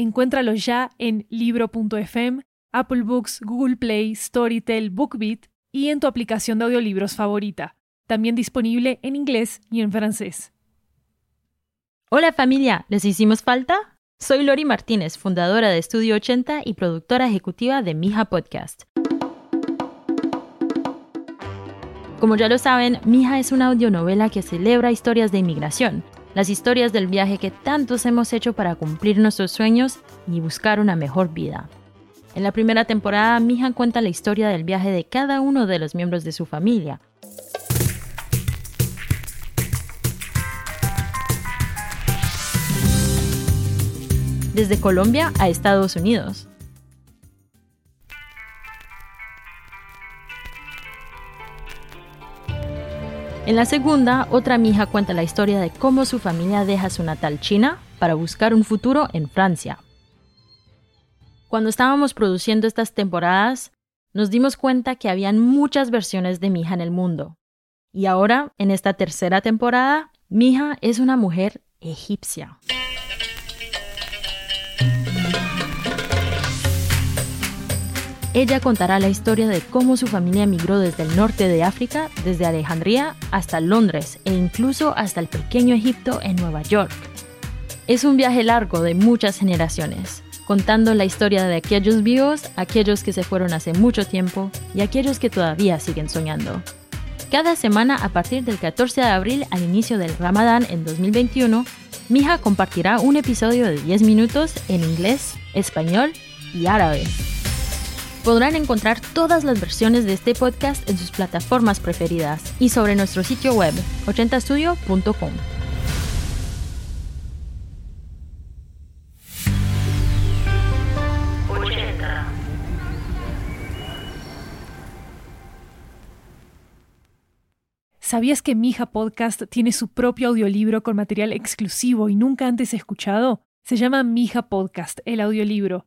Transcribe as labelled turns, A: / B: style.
A: Encuéntralo ya en libro.fm, Apple Books, Google Play, Storytel, BookBeat y en tu aplicación de audiolibros favorita. También disponible en inglés y en francés.
B: Hola familia, ¿les hicimos falta? Soy Lori Martínez, fundadora de Estudio 80 y productora ejecutiva de Mija Podcast. Como ya lo saben, Mija es una audionovela que celebra historias de inmigración, las historias del viaje que tantos hemos hecho para cumplir nuestros sueños y buscar una mejor vida. En la primera temporada, Mija cuenta la historia del viaje de cada uno de los miembros de su familia. Desde Colombia a Estados Unidos. En la segunda, otra mija cuenta la historia de cómo su familia deja su natal China para buscar un futuro en Francia. Cuando estábamos produciendo estas temporadas, nos dimos cuenta que habían muchas versiones de Mija en el mundo. Y ahora, en esta tercera temporada, Mija es una mujer egipcia. Ella contará la historia de cómo su familia emigró desde el norte de África, desde Alejandría hasta Londres e incluso hasta el pequeño Egipto en Nueva York. Es un viaje largo de muchas generaciones, contando la historia de aquellos vivos, aquellos que se fueron hace mucho tiempo y aquellos que todavía siguen soñando. Cada semana a partir del 14 de abril al inicio del Ramadán en 2021, Mija compartirá un episodio de 10 minutos en inglés, español y árabe. Podrán encontrar todas las versiones de este podcast en sus plataformas preferidas y sobre nuestro sitio web 80studio.com.
A: ¿Sabías que Mija Podcast tiene su propio audiolibro con material exclusivo y nunca antes escuchado? Se llama Mija Podcast, el audiolibro.